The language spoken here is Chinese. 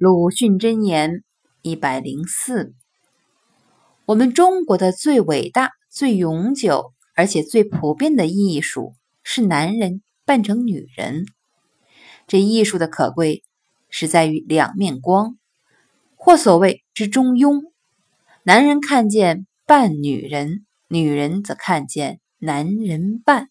鲁迅箴言一百零四。我们中国的最伟大最永久而且最普遍的艺术是男人扮成女人。这艺术的可贵是在于两面光或所谓之中庸。男人看见扮女人女人则看见男人扮。